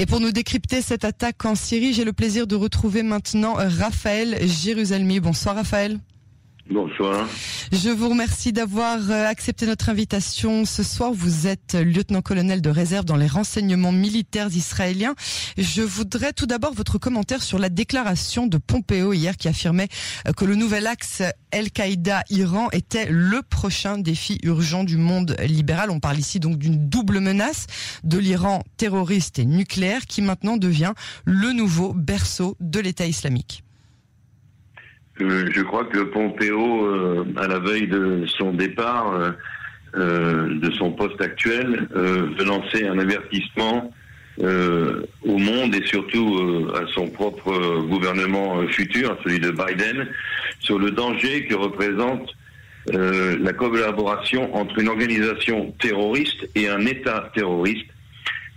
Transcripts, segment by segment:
Et pour nous décrypter cette attaque en Syrie, j'ai le plaisir de retrouver maintenant Raphaël Jérusalemi. Bonsoir Raphaël. Bonsoir. Je vous remercie d'avoir euh, accepté notre invitation ce soir. Vous êtes lieutenant-colonel de réserve dans les renseignements militaires israéliens. Je voudrais tout d'abord votre commentaire sur la déclaration de Pompeo hier qui affirmait euh, que le nouvel axe Al-Qaïda-Iran était le prochain défi urgent du monde libéral. On parle ici donc d'une double menace de l'Iran terroriste et nucléaire qui maintenant devient le nouveau berceau de l'État islamique. Euh, je crois que Pompeo, euh, à la veille de son départ euh, de son poste actuel, veut lancer un avertissement au monde et surtout à son propre gouvernement futur, celui de Biden, sur le danger que représente la collaboration entre une organisation terroriste et un État terroriste,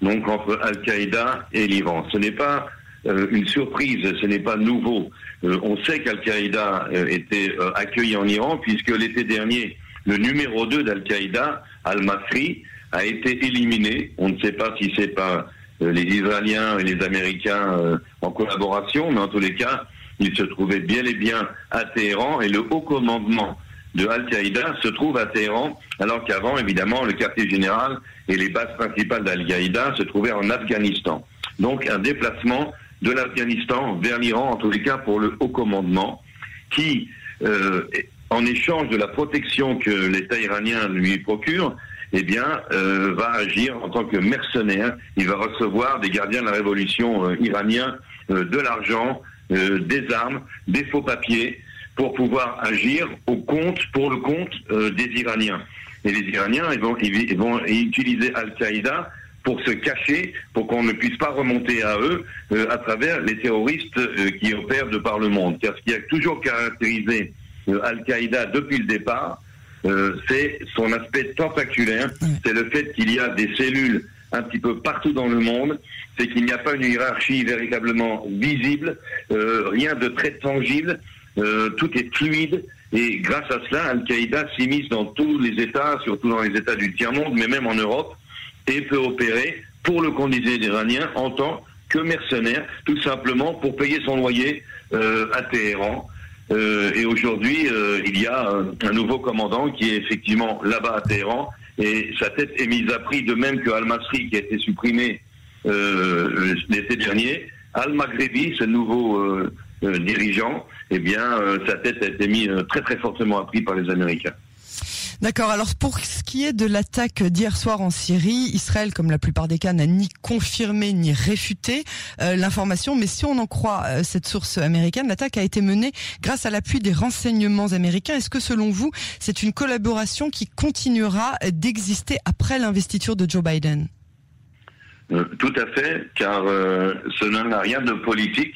donc entre Al-Qaïda et l'Iran. Ce n'est pas une surprise, ce n'est pas nouveau. Euh, on sait qu'Al-Qaïda euh, était euh, accueilli en Iran, puisque l'été dernier, le numéro 2 d'Al-Qaïda, Al-Masri, a été éliminé. On ne sait pas si c'est par les Israéliens et les Américains en collaboration, mais en tous les cas, il se trouvait bien et bien à Téhéran et le haut commandement de Al-Qaïda se trouve à Téhéran, alors qu'avant, évidemment, le quartier général et les bases principales d'Al-Qaïda se trouvaient en Afghanistan. Donc un déplacement de l'Afghanistan vers l'Iran, en tous les cas pour le haut commandement, qui, euh, en échange de la protection que l'État iranien lui procure, eh bien, euh, va agir en tant que mercenaire. Il va recevoir des gardiens de la révolution euh, iranien de l'argent, des armes, des faux papiers, pour pouvoir agir au compte, pour le compte des Iraniens. Et les Iraniens, ils vont, ils vont utiliser Al-Qaïda pour se cacher, pour qu'on ne puisse pas remonter à eux euh, à travers les terroristes euh, qui opèrent de par le monde. Car ce qui a toujours caractérisé euh, Al-Qaïda depuis le départ, c'est son aspect tentaculaire, c'est le fait qu'il y a des cellules un petit peu partout dans le monde, c'est qu'il n'y a pas une hiérarchie véritablement visible, rien de très tangible, tout est fluide, et grâce à cela, Al-Qaïda s'immisce dans tous les États, surtout dans les États du tiers-monde, mais même en Europe, et peut opérer pour le candidat iranien en tant que mercenaire, tout simplement pour payer son loyer euh, à Téhéran. Euh, et aujourd'hui, euh, il y a un, nouveau commandant qui est effectivement là-bas à Téhéran, et sa tête est mise à prix, de même que Al-Masri, qui a été supprimé l'été dernier. Al-Maghrebi, ce nouveau dirigeant, eh bien, sa tête a été mise très très fortement à prix par les Américains. D'accord. Alors pour ce qui est de l'attaque d'hier soir en Syrie, Israël, comme la plupart des cas, n'a ni confirmé ni réfuté euh, l'information. Mais si on en croit euh, cette source américaine, l'attaque a été menée grâce à l'appui des renseignements américains. Est-ce que selon vous, c'est une collaboration qui continuera d'exister après l'investiture de Joe Biden? Euh, Tout à fait, car cela n'a rien de politique,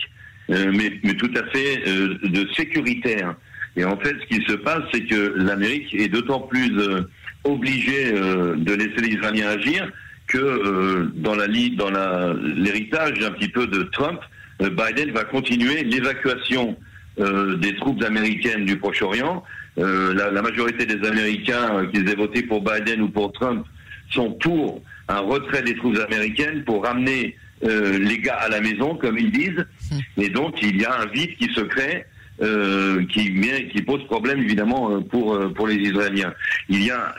mais, mais, tout à fait de sécuritaire. Et en fait, ce qui se passe, c'est que l'Amérique est d'autant plus euh, obligée euh, de laisser les Israéliens agir que euh, dans la dans l'héritage un petit peu de Trump, Biden va continuer l'évacuation des troupes américaines du Proche-Orient. La, la, majorité des Américains, qu'ils aient voté pour Biden ou pour Trump, sont pour un retrait des troupes américaines pour ramener les gars à la maison, comme ils disent. Hum. Et donc, il y a un vide qui se crée euh, qui, qui pose problème évidemment euh, pour euh, pour les Israéliens. Il y a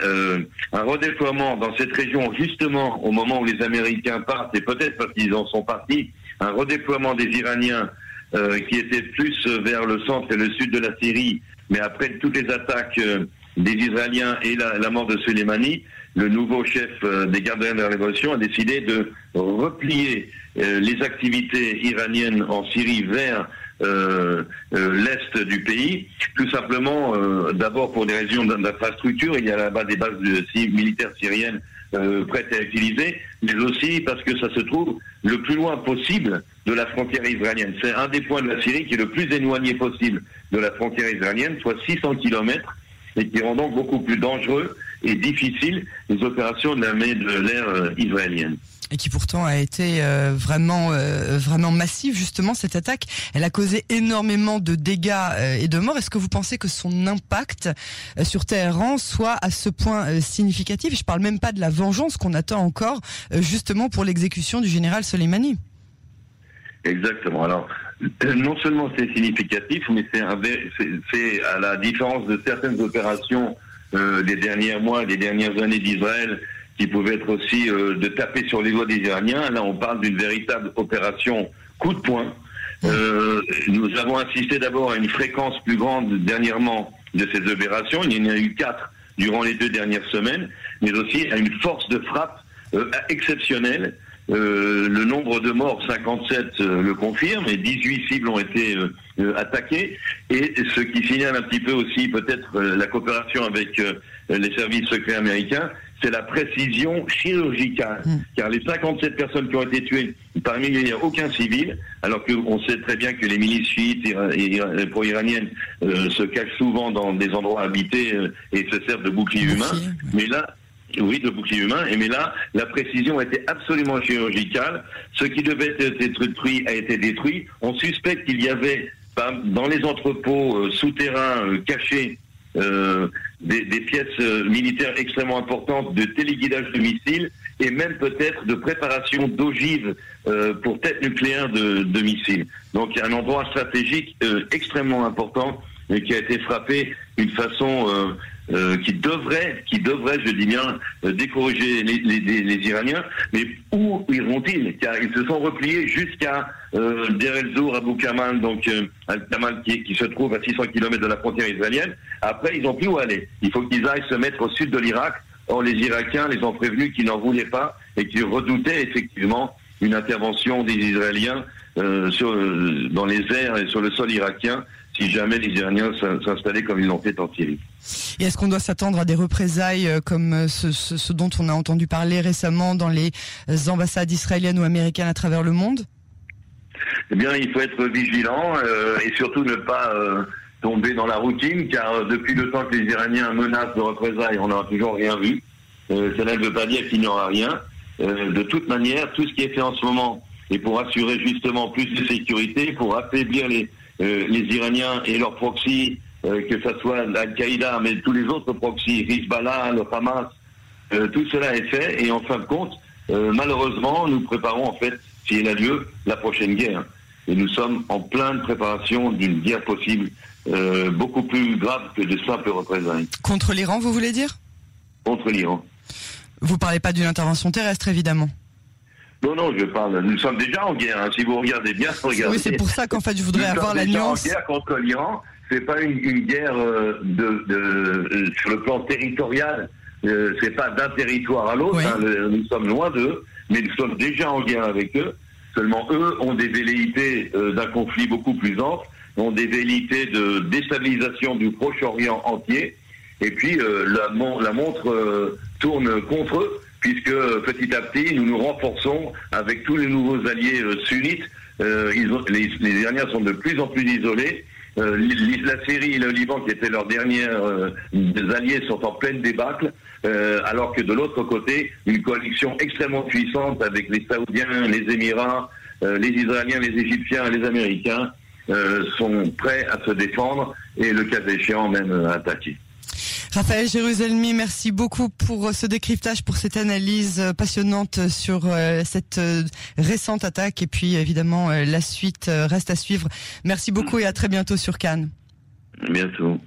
un redéploiement dans cette région justement au moment où les Américains partent et peut-être parce qu'ils en sont partis, un redéploiement des Iraniens qui était plus vers le centre et le sud de la Syrie, mais après toutes les attaques des Israéliens et la, la, mort de Soleimani, le nouveau chef des gardiens de la révolution a décidé de replier les activités iraniennes en Syrie vers euh, euh, l'est du pays, tout simplement euh, d'abord pour des raisons d'infrastructure, il y a là-bas des bases militaires syriennes prêtes à utiliser, mais aussi parce que ça se trouve le plus loin possible de la frontière israélienne. C'est un des points de la Syrie qui est le plus éloigné possible de la frontière israélienne, soit 600 kilomètres, et qui rend donc beaucoup plus dangereux et difficiles les opérations de l'armée de l'air israélienne et qui pourtant a été vraiment vraiment massive justement cette attaque. Elle a causé énormément de dégâts et de morts. Est-ce que vous pensez que son impact sur Téhéran soit à ce point significatif? Je parle même pas de la vengeance qu'on attend encore justement pour l'exécution du général Soleimani. Exactement. Alors, non seulement c'est significatif, mais c'est à la différence de certaines opérations euh, des derniers mois, des dernières années d'Israël, qui pouvaient être aussi euh, de taper sur les doigts des Iraniens. Là, on parle d'une véritable opération coup de poing. Euh, nous avons assisté d'abord à une fréquence plus grande dernièrement de ces opérations. Il y en a eu quatre durant les deux dernières semaines, mais aussi à une force de frappe euh, exceptionnelle euh, le nombre de morts, 57, euh, le confirme, et 18 cibles ont été euh, attaquées. Et ce qui signale un petit peu aussi peut-être la coopération avec les services secrets américains, c'est la précision chirurgicale. Mm. Car les 57 personnes qui ont été tuées, parmi elles, il n'y a aucun civil, alors qu'on sait très bien que les milices chiites et pro-iraniennes se cachent souvent dans des endroits habités et se servent de boucliers humains. Mais là, oui, de bouclier humain. Et mais là, la précision était absolument chirurgicale. Ce qui devait être détruit a été détruit. On suspecte qu'il y avait dans les entrepôts euh, souterrains euh, cachés euh, des, pièces militaires extrêmement importantes de téléguidage de missiles et même peut-être de préparation d'ogives pour tête nucléaire de, missiles. Donc a un endroit stratégique extrêmement important qui a été frappé d'une façon euh, qui devrait, qui devrait, je dis bien, euh, décourager les, les, les, Iraniens. Mais où iront-ils? Car ils se sont repliés jusqu'à euh, Der el Zour, Abu Kamal, donc euh, Al-Kamal qui, qui, se trouve à 600 km de la frontière israélienne. Après, ils n'ont plus où aller. Il faut qu'ils aillent se mettre au sud de l'Irak. Or, les Irakiens les ont prévenus qu'ils n'en voulaient pas et qu'ils redoutaient effectivement une intervention des Israéliens euh, sur, dans les airs et sur le sol irakien si jamais les Iraniens s'installaient comme ils l'ont fait en Syrie. Et est-ce qu'on doit s'attendre à des représailles euh, comme euh, ce, dont on a entendu parler récemment dans les ambassades israéliennes ou américaines à travers le monde? Eh bien, il faut être vigilant euh, et surtout ne pas tomber dans la routine, car depuis le temps que les Iraniens menacent de représailles, on n'a toujours rien vu. cela ne veut pas dire qu'il n'y aura rien. de toute manière, tout ce qui est fait en ce moment est pour assurer justement plus de sécurité, pour affaiblir les, les Iraniens et leurs proxys euh, que ce soit l'Al-Qaïda, mais tous les autres proxys, Hezbollah, le Hamas, euh, tout cela est fait. Et en fin de compte, euh, malheureusement, nous préparons en fait, si elle a lieu, la prochaine guerre. Et nous sommes en pleine préparation d'une guerre possible, beaucoup plus grave que de simples représailles. Contre l'Iran, vous voulez dire? Contre l'Iran. Vous parlez pas d'une intervention terrestre, évidemment. Non, non, je parle. Nous sommes déjà en guerre. Hein. Si vous regardez bien, regardez. Oui, c'est pour ça qu'en fait, je voudrais avoir la nuance. en guerre contre l'Iran c'est pas une, guerre euh, de, euh, sur le plan territorial. Euh, c'est pas d'un territoire à l'autre. Hein, nous sommes loin d'eux, mais nous sommes déjà en guerre avec eux. Seulement, eux ont des velléités d'un conflit beaucoup plus ample, ont des velléités de déstabilisation du Proche-Orient entier. Et puis, la, la, montre tourne contre eux, puisque petit à petit, nous nous renforçons avec tous les nouveaux alliés sunnites. Ils ont, les, les dernières sont de plus en plus isolés euh, la Syrie et le Liban, qui étaient leurs dernières euh, alliés, sont en pleine débâcle, euh, alors que de l'autre côté, une coalition extrêmement puissante avec les Saoudiens, les Émirats, les Israéliens, les Égyptiens les Américains sont prêts à se défendre et le cas échéant même attaquer. Raphaël Jérusalemi, merci beaucoup pour ce décryptage, pour cette analyse passionnante sur euh, cette euh, récente attaque et puis évidemment euh, la suite reste à suivre. Merci beaucoup et à très bientôt sur Cannes. bientôt.